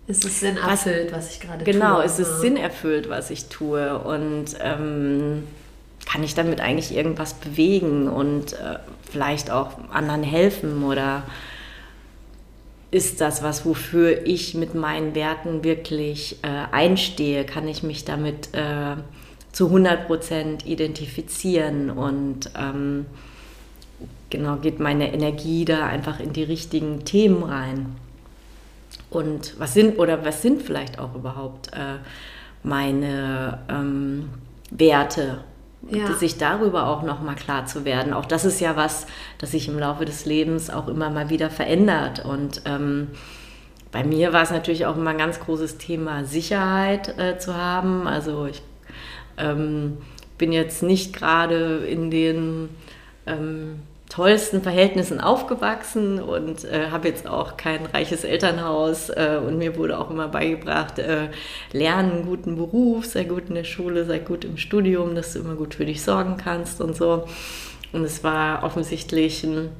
Ist es Sinn erfüllt, was, was ich gerade genau, tue? Genau, ist es Sinn erfüllt, was ich tue und ähm, kann ich damit eigentlich irgendwas bewegen und äh, vielleicht auch anderen helfen oder ist das was, wofür ich mit meinen Werten wirklich äh, einstehe? Kann ich mich damit äh, zu 100 Prozent identifizieren und ähm, genau, geht meine Energie da einfach in die richtigen Themen rein. Und was sind, oder was sind vielleicht auch überhaupt äh, meine ähm, Werte? Ja. sich darüber auch nochmal klar zu werden. Auch das ist ja was, das sich im Laufe des Lebens auch immer mal wieder verändert. Und ähm, bei mir war es natürlich auch immer ein ganz großes Thema, Sicherheit äh, zu haben. Also ich ähm, bin jetzt nicht gerade in den ähm, tollsten Verhältnissen aufgewachsen und äh, habe jetzt auch kein reiches Elternhaus äh, und mir wurde auch immer beigebracht, äh, lerne einen guten Beruf, sei gut in der Schule, sei gut im Studium, dass du immer gut für dich sorgen kannst und so. Und es war offensichtlich ein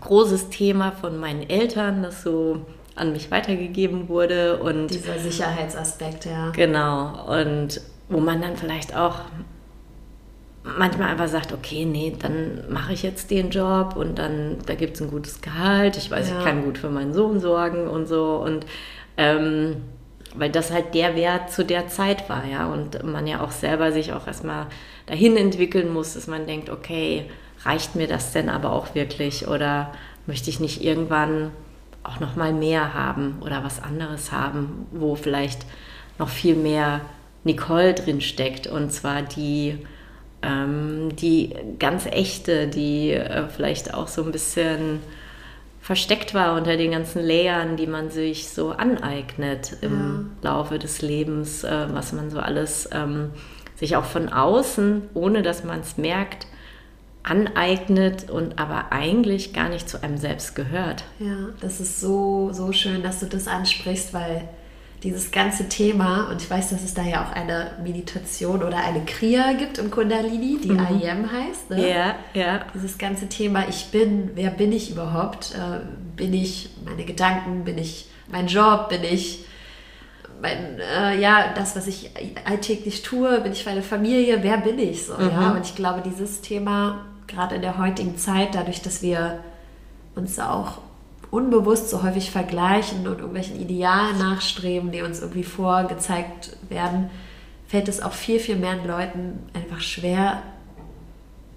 großes Thema von meinen Eltern, das so an mich weitergegeben wurde und dieser Sicherheitsaspekt, ja. Genau und wo man dann vielleicht auch manchmal einfach sagt, okay, nee, dann mache ich jetzt den Job und dann, da gibt es ein gutes Gehalt, ich weiß, ja. ich kann gut für meinen Sohn sorgen und so. Und ähm, weil das halt der Wert zu der Zeit war, ja, und man ja auch selber sich auch erstmal dahin entwickeln muss, dass man denkt, okay, reicht mir das denn aber auch wirklich? Oder möchte ich nicht irgendwann auch noch mal mehr haben oder was anderes haben, wo vielleicht noch viel mehr Nicole drin steckt? Und zwar die ähm, die ganz echte, die äh, vielleicht auch so ein bisschen versteckt war unter den ganzen Layern, die man sich so aneignet im ja. Laufe des Lebens, äh, was man so alles ähm, sich auch von außen, ohne dass man es merkt, aneignet und aber eigentlich gar nicht zu einem selbst gehört. Ja, das ist so, so schön, dass du das ansprichst, weil dieses ganze Thema, und ich weiß, dass es da ja auch eine Meditation oder eine Kriya gibt im Kundalini, die mhm. IEM heißt. Ne? Ja, ja. Dieses ganze Thema, ich bin, wer bin ich überhaupt? Äh, bin ich meine Gedanken, bin ich mein Job, bin ich mein, äh, ja, das, was ich alltäglich tue, bin ich meine Familie, wer bin ich so, mhm. ja? Und ich glaube, dieses Thema, gerade in der heutigen Zeit, dadurch, dass wir uns auch unbewusst so häufig vergleichen und irgendwelchen Idealen nachstreben, die uns irgendwie vorgezeigt werden, fällt es auch viel, viel mehr Leuten einfach schwer,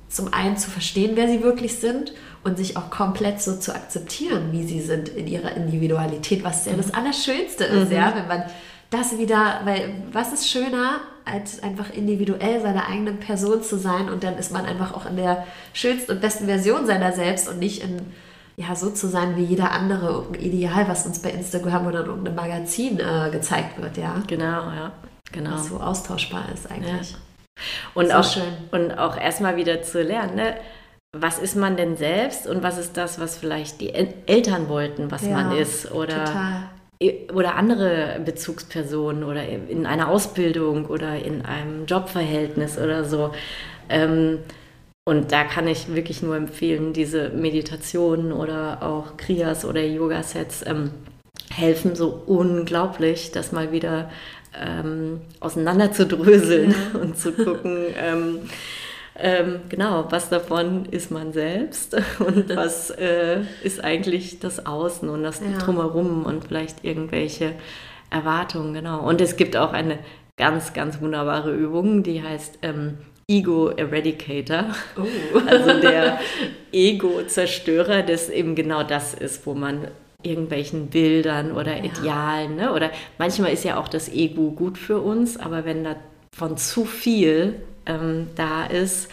zum einen zu verstehen, wer sie wirklich sind und sich auch komplett so zu akzeptieren, wie sie sind in ihrer Individualität, was ja das mhm. Allerschönste ist, mhm. ja, wenn man das wieder, weil was ist schöner, als einfach individuell seine eigene Person zu sein und dann ist man einfach auch in der schönsten und besten Version seiner selbst und nicht in ja, so zu sein wie jeder andere, irgendein Ideal, was uns bei Instagram oder in irgendeinem Magazin äh, gezeigt wird, ja. Genau, ja. Genau. Was so austauschbar ist eigentlich. Ja. Und, so auch, schön. und auch erstmal wieder zu lernen, ne? was ist man denn selbst und was ist das, was vielleicht die Eltern wollten, was ja, man ist oder, total. oder andere Bezugspersonen oder in einer Ausbildung oder in einem Jobverhältnis oder so. Ähm, und da kann ich wirklich nur empfehlen, diese Meditationen oder auch Kriyas oder Yoga-Sets ähm, helfen so unglaublich, das mal wieder ähm, auseinander zu dröseln ja. (laughs) und zu gucken, ähm, ähm, genau, was davon ist man selbst (laughs) und was äh, ist eigentlich das Außen und das ja. Drumherum und vielleicht irgendwelche Erwartungen, genau. Und es gibt auch eine ganz, ganz wunderbare Übung, die heißt ähm, Ego Eradicator, oh. (laughs) also der Ego-Zerstörer, das eben genau das ist, wo man irgendwelchen Bildern oder Idealen, ne? oder manchmal ist ja auch das Ego gut für uns, aber wenn davon zu viel ähm, da ist,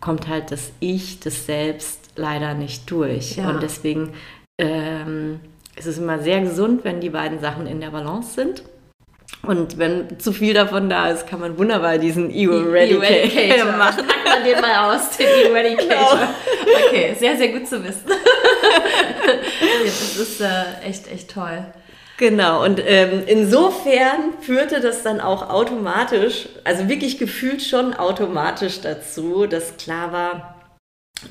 kommt halt das Ich, das Selbst leider nicht durch. Ja. Und deswegen ähm, ist es immer sehr gesund, wenn die beiden Sachen in der Balance sind. Und wenn zu viel davon da ist, kann man wunderbar diesen Ego-Eradicator (laughs) machen. Packt man den mal aus, den Ego-Eradicator. Genau. Okay, sehr, sehr gut zu wissen. (laughs) das ist äh, echt, echt toll. Genau, und ähm, insofern führte das dann auch automatisch, also wirklich gefühlt schon automatisch dazu, dass klar war,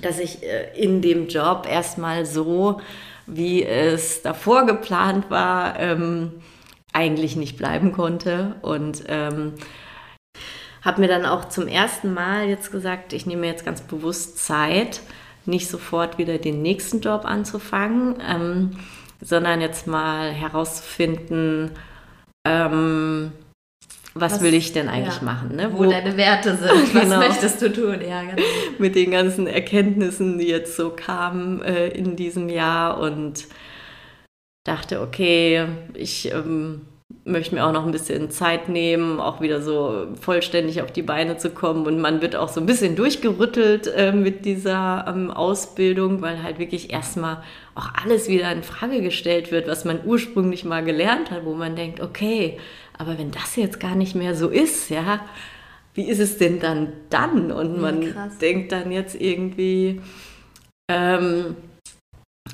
dass ich äh, in dem Job erstmal so, wie es davor geplant war, ähm, eigentlich nicht bleiben konnte. Und ähm, habe mir dann auch zum ersten Mal jetzt gesagt, ich nehme jetzt ganz bewusst Zeit, nicht sofort wieder den nächsten Job anzufangen, ähm, sondern jetzt mal herauszufinden, ähm, was, was, will ich denn eigentlich ja, machen? Ne? Wo, wo, deine Werte sind, (laughs) was genau. möchtest du tun? Ja, genau. Mit den ganzen Erkenntnissen, die jetzt so kamen äh, in diesem Jahr und dachte, okay, ich ähm, möchte mir auch noch ein bisschen Zeit nehmen, auch wieder so vollständig auf die Beine zu kommen. Und man wird auch so ein bisschen durchgerüttelt äh, mit dieser ähm, Ausbildung, weil halt wirklich erstmal auch alles wieder in Frage gestellt wird, was man ursprünglich mal gelernt hat, wo man denkt, okay, aber wenn das jetzt gar nicht mehr so ist, ja, wie ist es denn dann dann? Und man Krass. denkt dann jetzt irgendwie, Ähm,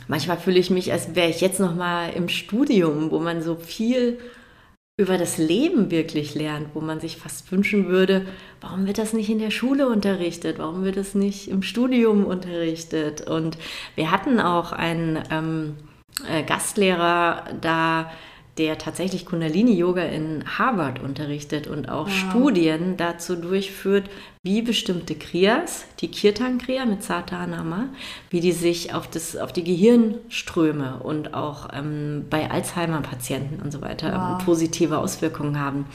manchmal fühle ich mich, als wäre ich jetzt noch mal im Studium, wo man so viel über das Leben wirklich lernt, wo man sich fast wünschen würde, warum wird das nicht in der Schule unterrichtet, warum wird das nicht im Studium unterrichtet. Und wir hatten auch einen ähm, äh, Gastlehrer da, der tatsächlich Kundalini-Yoga in Harvard unterrichtet und auch wow. Studien dazu durchführt, wie bestimmte Kriyas, die Kirtan-Kriya mit Satanama, wie die sich auf, das, auf die Gehirnströme und auch ähm, bei Alzheimer-Patienten und so weiter wow. positive Auswirkungen haben.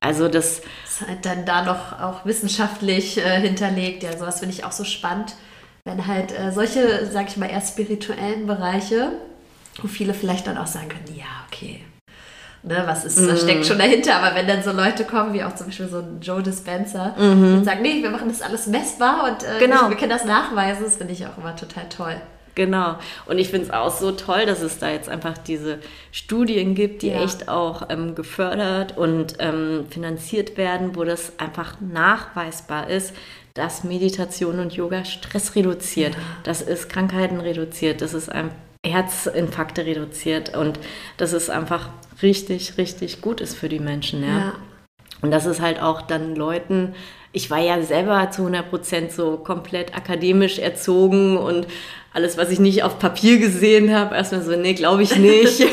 Also das, das ist halt dann da noch auch wissenschaftlich äh, hinterlegt. Ja, sowas finde ich auch so spannend, wenn halt äh, solche, sag ich mal, eher spirituellen Bereiche, wo viele vielleicht dann auch sagen können, ja, okay, Ne, was ist, mhm. steckt schon dahinter, aber wenn dann so Leute kommen, wie auch zum Beispiel so ein Joe Dispenza, mhm. und sagen, nee, wir machen das alles messbar und äh, genau. wir können das nachweisen, das finde ich auch immer total toll. Genau. Und ich finde es auch so toll, dass es da jetzt einfach diese Studien gibt, die ja. echt auch ähm, gefördert und ähm, finanziert werden, wo das einfach nachweisbar ist, dass Meditation und Yoga Stress reduziert, ja. das ist Krankheiten reduziert, das ist ein Herzinfarkte reduziert und das ist einfach richtig, richtig gut ist für die Menschen. Ja. ja. Und das ist halt auch dann Leuten, ich war ja selber zu 100 Prozent so komplett akademisch erzogen und alles, was ich nicht auf Papier gesehen habe, erstmal so, nee, glaube ich nicht.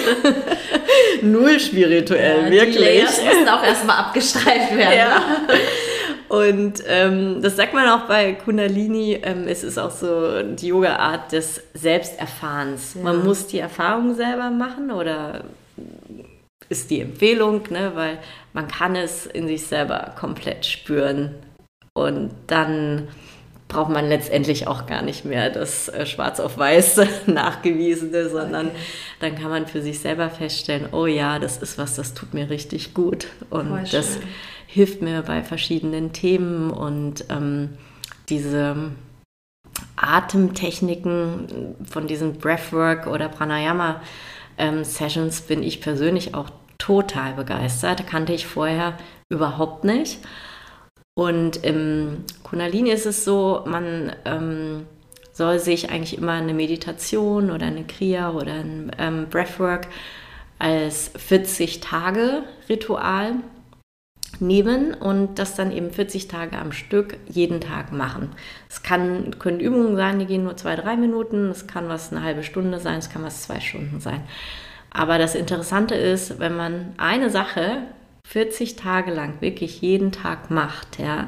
(laughs) (laughs) Null spirituell, ja, wirklich. Die Layers müssen auch erstmal abgestreift werden. Ja. Und ähm, das sagt man auch bei Kundalini, ähm, es ist auch so die Yoga-Art des Selbsterfahrens. Ja. Man muss die Erfahrung selber machen oder ist die Empfehlung, ne, weil man kann es in sich selber komplett spüren. Und dann braucht man letztendlich auch gar nicht mehr das äh, Schwarz auf Weiß (laughs) nachgewiesene, sondern okay. dann kann man für sich selber feststellen, oh ja, das ist was, das tut mir richtig gut. Und das hilft mir bei verschiedenen Themen und ähm, diese Atemtechniken von diesem Breathwork oder Pranayama ähm, Sessions bin ich persönlich auch total begeistert. Kannte ich vorher überhaupt nicht. Und im Kundalini ist es so, man ähm, soll sich eigentlich immer eine Meditation oder eine Kriya oder ein ähm, Breathwork als 40 Tage Ritual nehmen und das dann eben 40 Tage am Stück jeden Tag machen. Es kann, können Übungen sein, die gehen nur zwei, drei Minuten, es kann was eine halbe Stunde sein, es kann was zwei Stunden sein. Aber das Interessante ist, wenn man eine Sache 40 Tage lang wirklich jeden Tag macht, ja,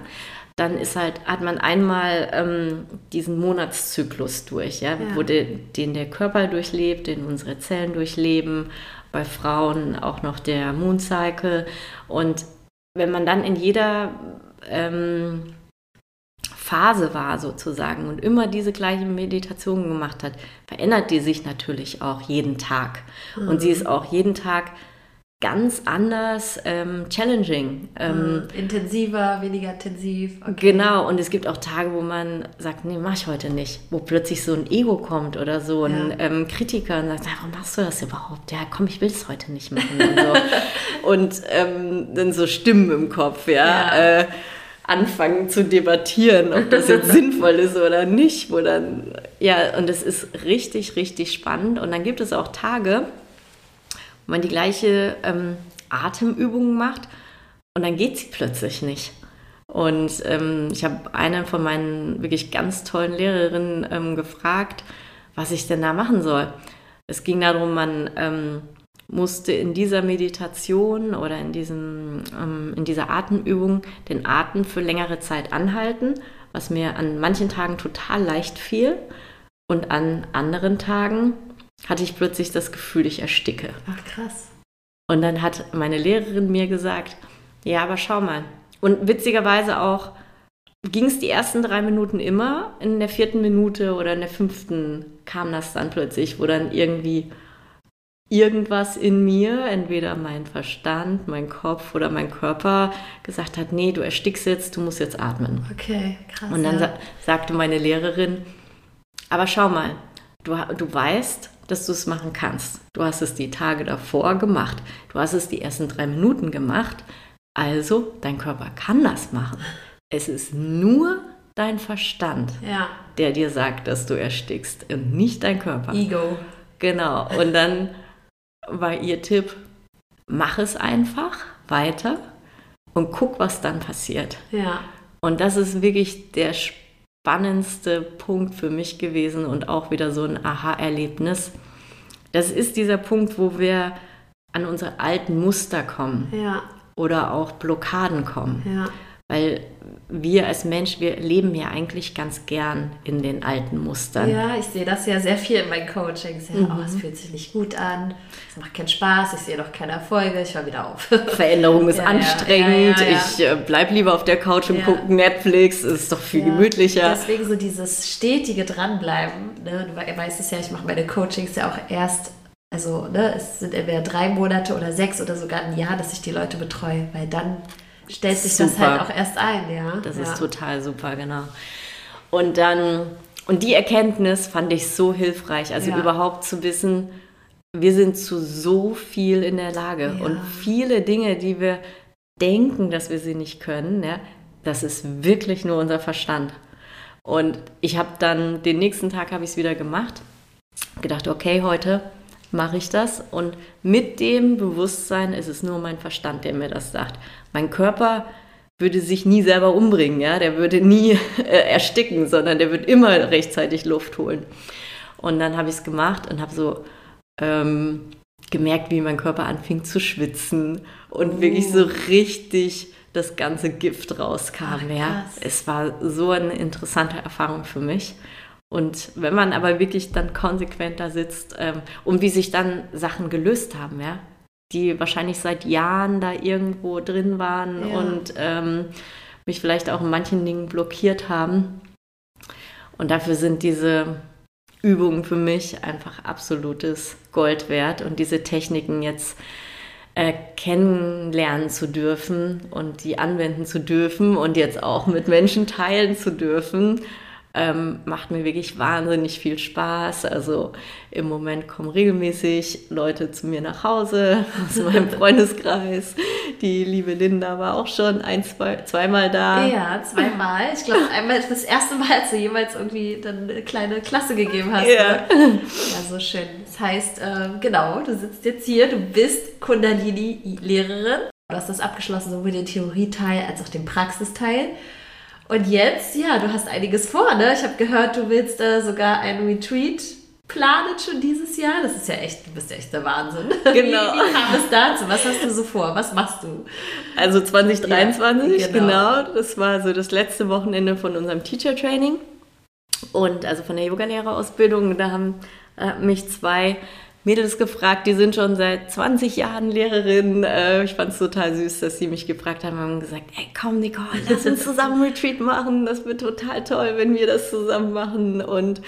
dann ist halt, hat man einmal ähm, diesen Monatszyklus durch, ja, ja. wo de, den der Körper durchlebt, den unsere Zellen durchleben, bei Frauen auch noch der Mooncycle. Und wenn man dann in jeder ähm, Phase war sozusagen und immer diese gleiche Meditation gemacht hat, verändert die sich natürlich auch jeden Tag. Mhm. Und sie ist auch jeden Tag ganz anders ähm, challenging. Ähm, mhm. Intensiver, weniger intensiv. Okay. Genau, und es gibt auch Tage, wo man sagt, nee, mach ich heute nicht. Wo plötzlich so ein Ego kommt oder so ein ja. ähm, Kritiker und sagt, warum machst du das überhaupt? Ja, komm, ich will es heute nicht machen. und, so. (laughs) und ähm, dann so Stimmen im Kopf, ja. ja. Äh, anfangen zu debattieren, ob das jetzt (laughs) sinnvoll ist oder nicht. Wo dann, ja, und es ist richtig, richtig spannend. Und dann gibt es auch Tage, wo man die gleiche ähm, Atemübung macht und dann geht sie plötzlich nicht. Und ähm, ich habe eine von meinen wirklich ganz tollen Lehrerinnen ähm, gefragt, was ich denn da machen soll. Es ging darum, man ähm, musste in dieser Meditation oder in, diesem, ähm, in dieser Atemübung den Atem für längere Zeit anhalten, was mir an manchen Tagen total leicht fiel. Und an anderen Tagen hatte ich plötzlich das Gefühl, ich ersticke. Ach krass. Und dann hat meine Lehrerin mir gesagt, ja, aber schau mal. Und witzigerweise auch ging es die ersten drei Minuten immer. In der vierten Minute oder in der fünften kam das dann plötzlich, wo dann irgendwie irgendwas in mir, entweder mein Verstand, mein Kopf oder mein Körper, gesagt hat, nee, du erstickst jetzt, du musst jetzt atmen. Okay, krass. Und dann ja. sa sagte meine Lehrerin, aber schau mal, du, du weißt, dass du es machen kannst. Du hast es die Tage davor gemacht. Du hast es die ersten drei Minuten gemacht. Also, dein Körper kann das machen. Es ist nur dein Verstand, Ja. der dir sagt, dass du erstickst und nicht dein Körper. Ego. Genau. Und dann war ihr Tipp, mach es einfach weiter und guck, was dann passiert. Ja. Und das ist wirklich der spannendste Punkt für mich gewesen und auch wieder so ein Aha-Erlebnis. Das ist dieser Punkt, wo wir an unsere alten Muster kommen Ja. oder auch Blockaden kommen. Ja. Weil wir als Mensch, wir leben ja eigentlich ganz gern in den alten Mustern. Ja, ich sehe das ja sehr viel in meinen Coachings. Ja, oh, es Mhm. fühlt sich nicht gut an, es macht keinen Spaß, ich sehe doch keine Erfolge, ich höre wieder auf. (laughs) Veränderung ist Ja, anstrengend. ja. Ich äh, bleib lieber auf der Couch und gucke Netflix. Ist doch viel gemütlicher. Deswegen so dieses stetige Dranbleiben. Ne? Du we- weißt es ja, ich mache meine Coachings ja auch erst, also ne, es sind entweder drei Monate oder sechs oder sogar ein Jahr, dass ich die Leute betreue, weil dann stellt sich das Super. halt auch erst ein, ja. Das ja. ist total super, genau. Und dann, und die Erkenntnis fand ich so hilfreich, also Ja. überhaupt zu wissen, wir sind zu so viel in der Lage. Ja. Und viele Dinge, die wir denken, dass wir sie nicht können, ja, das ist wirklich nur unser Verstand. Und ich habe dann, den nächsten Tag habe ich es wieder gemacht, gedacht, okay, heute mache ich das. Und mit dem Bewusstsein ist es nur mein Verstand, der mir das sagt. Mein Körper würde sich nie selber umbringen, ja, der würde nie (laughs) äh, ersticken, sondern der wird immer rechtzeitig Luft holen. Und dann habe ich es gemacht und habe so ähm, gemerkt, wie mein Körper anfing zu schwitzen und wirklich so richtig das ganze Gift rauskam. Ach, ja. Es war so eine interessante Erfahrung für mich. Und wenn man aber wirklich dann konsequent da sitzt ähm, und wie sich dann Sachen gelöst haben, ja, die wahrscheinlich seit Jahren da irgendwo drin waren Ja. und ähm, mich vielleicht auch in manchen Dingen blockiert haben. Und dafür sind diese Übungen für mich einfach absolutes Gold wert und diese Techniken jetzt äh, kennenlernen zu dürfen und die anwenden zu dürfen und jetzt auch mit Menschen teilen zu dürfen, ähm, macht mir wirklich wahnsinnig viel Spaß. Also im Moment kommen regelmäßig Leute zu mir nach Hause (laughs) aus meinem (laughs) Freundeskreis. Die liebe Linda war auch schon ein, zwei, zweimal da. Ja, zweimal. Ich glaube, einmal das erste Mal, als du jemals irgendwie dann eine kleine Klasse gegeben hast. Ja. Ja so schön. Das heißt, ähm, genau, du sitzt jetzt hier, du bist Kundalini-Lehrerin. Du hast das abgeschlossen, sowohl den Theorieteil als auch den Praxisteil. Und jetzt, ja, du hast einiges vor, ne? Ich habe gehört, du willst äh, sogar ein Retreat planen schon dieses Jahr. Das ist ja echt, du bist ja echt der Wahnsinn. (laughs) Genau. Wie, wie kam es dazu? Was hast du so vor? Was machst du? Also 2023, Ja, genau. genau. Das war so das letzte Wochenende von unserem Teacher Training und also von der Yogalehrerausbildung. Da haben äh, mich zwei Mädels gefragt, die sind schon seit 20 Jahren Lehrerin. Äh, ich fand es total süß, dass sie mich gefragt haben und gesagt, ey komm Nicole, lass uns zusammen Retreat machen. Das wird total toll, wenn wir das zusammen machen und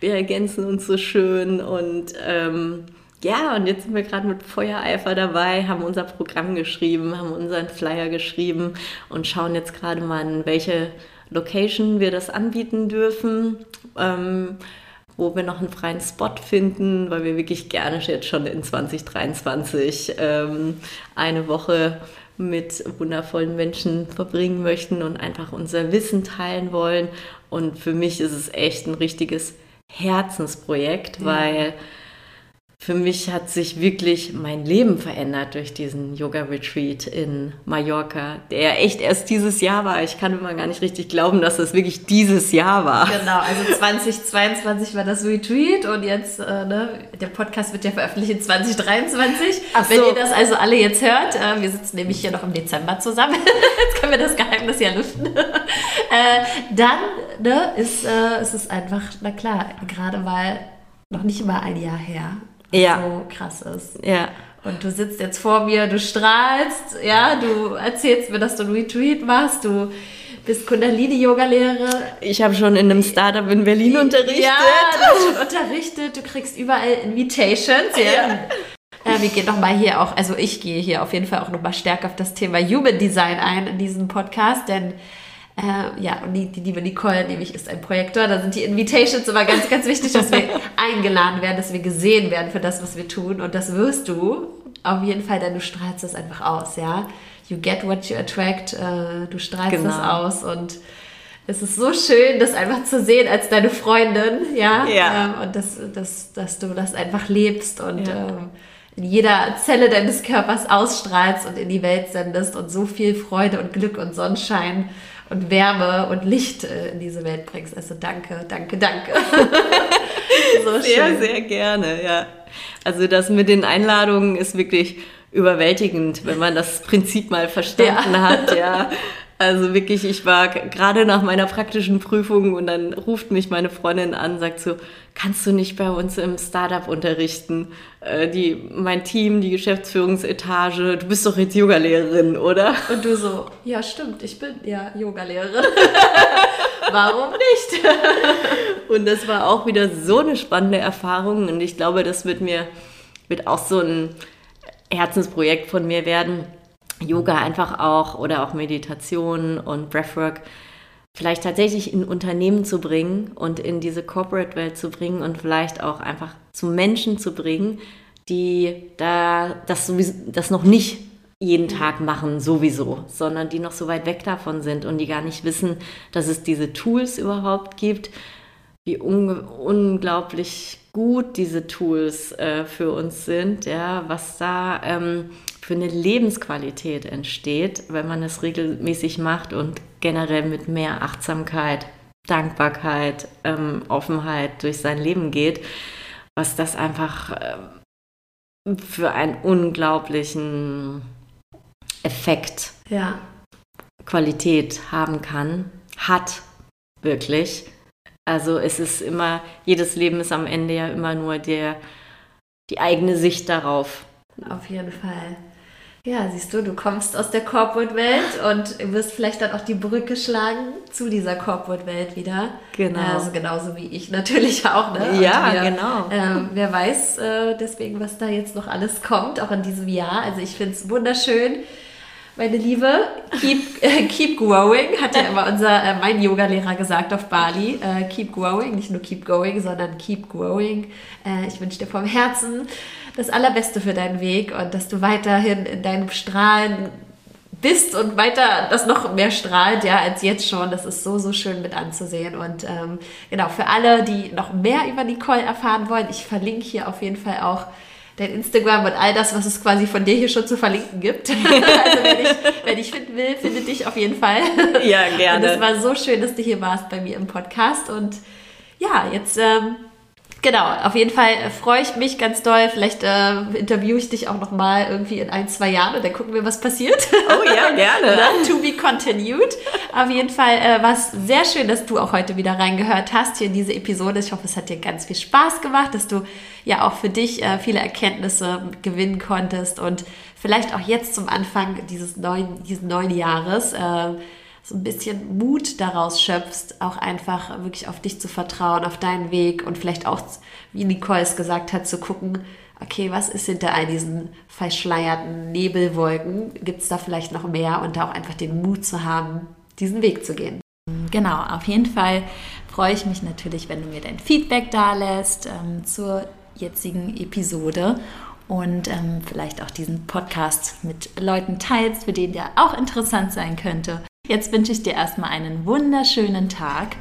wir ergänzen uns so schön und ähm, ja, und jetzt sind wir gerade mit Feuereifer dabei, haben unser Programm geschrieben, haben unseren Flyer geschrieben und schauen jetzt gerade mal, in welche Location wir das anbieten dürfen, ähm, wo wir noch einen freien Spot finden, weil wir wirklich gerne jetzt schon in 2023 ähm, eine Woche mit wundervollen Menschen verbringen möchten und einfach unser Wissen teilen wollen. Und für mich ist es echt ein richtiges Herzensprojekt, Ja. weil für mich hat sich wirklich mein Leben verändert durch diesen Yoga-Retreat in Mallorca, der echt erst dieses Jahr war. Ich kann immer gar nicht richtig glauben, dass das wirklich dieses Jahr war. Genau, also 2022 war das Retreat und jetzt, äh, ne, der Podcast wird ja veröffentlicht in 2023. Ach Wenn so. ihr das also alle jetzt hört, äh, wir sitzen nämlich hier noch im Dezember zusammen, (laughs) jetzt können wir das Geheimnis ja lüften. (laughs) äh, dann ne, ist, äh, ist es einfach, na klar, gerade weil noch nicht mal ein Jahr her Ja. so krass ist. Ja. Und du sitzt jetzt vor mir, du strahlst, ja, du erzählst mir, dass du ein Retreat machst, du bist Kundalini-Yoga-Lehrer, Ich habe schon in einem Startup in Berlin unterrichtet. ja, du hast schon unterrichtet, du kriegst überall Invitations. Ja. Äh, wir gehen nochmal hier auch, also ich gehe hier auf jeden Fall auch nochmal stärker auf das Thema Human Design ein in diesem Podcast, denn äh, ja, und die, die liebe Nicole nämlich ist ein Projektor, da sind die Invitations immer ganz, ganz wichtig, dass wir (laughs) eingeladen werden, dass wir gesehen werden für das, was wir tun und das wirst du auf jeden Fall, denn du strahlst das einfach aus, ja. You get what you attract, äh, du strahlst Genau. das aus und es ist so schön, das einfach zu sehen als deine Freundin, ja. Ja. Ähm, und dass, dass, dass du das einfach lebst und Ja. ähm, in jeder Zelle deines Körpers ausstrahlst und in die Welt sendest und so viel Freude und Glück und Sonnenschein und Wärme und Licht äh, in diese Welt bringst. Also danke, danke, danke. (laughs) so Sehr, schön. sehr gerne, ja. Also das mit den Einladungen ist wirklich überwältigend, wenn man das Prinzip mal verstanden Ja. hat, ja. (laughs) Also wirklich, ich war gerade nach meiner praktischen Prüfung und dann ruft mich meine Freundin an, sagt so, kannst du nicht bei uns im Startup unterrichten? Äh, die, mein Team, die Geschäftsführungsetage, du bist doch jetzt Yogalehrerin, oder? Und du so, ja stimmt, ich bin ja Yogalehrerin. (laughs) Warum nicht? Und das war auch wieder so eine spannende Erfahrung und ich glaube, das wird mir, wird auch so ein Herzensprojekt von mir werden. Yoga einfach auch oder auch Meditation und Breathwork vielleicht tatsächlich in Unternehmen zu bringen und in diese Corporate-Welt zu bringen und vielleicht auch einfach zu Menschen zu bringen, die da das, sowieso, das noch nicht jeden Tag machen sowieso, sondern die noch so weit weg davon sind und die gar nicht wissen, dass es diese Tools überhaupt gibt, wie unge- unglaublich gut diese Tools äh, für uns sind, ja, was da ähm, für eine Lebensqualität entsteht, wenn man es regelmäßig macht und generell mit mehr Achtsamkeit, Dankbarkeit, ähm, Offenheit durch sein Leben geht, was das einfach ähm, für einen unglaublichen Effekt Ja, Qualität haben kann, hat wirklich. Also es ist immer, jedes Leben ist am Ende ja immer nur der, die eigene Sicht darauf. auf jeden Fall. Ja, siehst du, du kommst aus der Corporate-Welt und wirst vielleicht dann auch die Brücke schlagen zu dieser Corporate-Welt wieder. Genau. Also genauso wie ich natürlich auch. Ne? Ja, wir, genau. Ähm, wer weiß äh, deswegen, was da jetzt noch alles kommt, auch in diesem Jahr. Also ich finde es wunderschön. Meine Liebe, keep, (laughs) äh, keep growing, hat ja immer unser, äh, mein Yoga-Lehrer gesagt auf Bali. Äh, keep growing, nicht nur keep going, sondern keep growing. Äh, ich wünsche dir vom Herzen das Allerbeste für deinen Weg und dass du weiterhin in deinem Strahlen bist und weiter das noch mehr strahlt, ja, als jetzt schon. Das ist so, so schön mit anzusehen. Und ähm, genau, für alle, die noch mehr über Nicole erfahren wollen, ich verlinke hier auf jeden Fall auch dein Instagram und all das, was es quasi von dir hier schon zu verlinken gibt. (laughs) also wer dich, wer dich finden will, findet dich auf jeden Fall. Ja, Und gerne. es war so schön, dass du hier warst bei mir im Podcast. Und ja, jetzt, ähm, genau, auf jeden Fall äh, freue ich mich ganz doll. Vielleicht äh, interviewe ich dich auch noch mal irgendwie in ein, zwei Jahren und dann gucken wir, was passiert. Oh ja, (laughs) gerne. Ne? to be continued. Auf jeden Fall äh, war es sehr schön, dass du auch heute wieder reingehört hast hier in diese Episode. Ich hoffe, es hat dir ganz viel Spaß gemacht, dass du ja auch für dich äh, viele Erkenntnisse gewinnen konntest und vielleicht auch jetzt zum Anfang dieses neuen, dieses neuen Jahres äh, so ein bisschen Mut daraus schöpfst, auch einfach wirklich auf dich zu vertrauen, auf deinen Weg und vielleicht auch, wie Nicole es gesagt hat, zu gucken, okay, was ist hinter all diesen verschleierten Nebelwolken? Gibt es da vielleicht noch mehr und da auch einfach den Mut zu haben, diesen Weg zu gehen? Genau, auf jeden Fall freue ich mich natürlich, wenn du mir dein Feedback da lässt ähm, zur jetzigen Episode und ähm, vielleicht auch diesen Podcast mit Leuten teilst, für den der auch interessant sein könnte. Jetzt wünsche ich dir erstmal einen wunderschönen Tag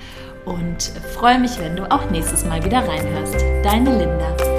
und freue mich, wenn du auch nächstes Mal wieder reinhörst. Deine Linda.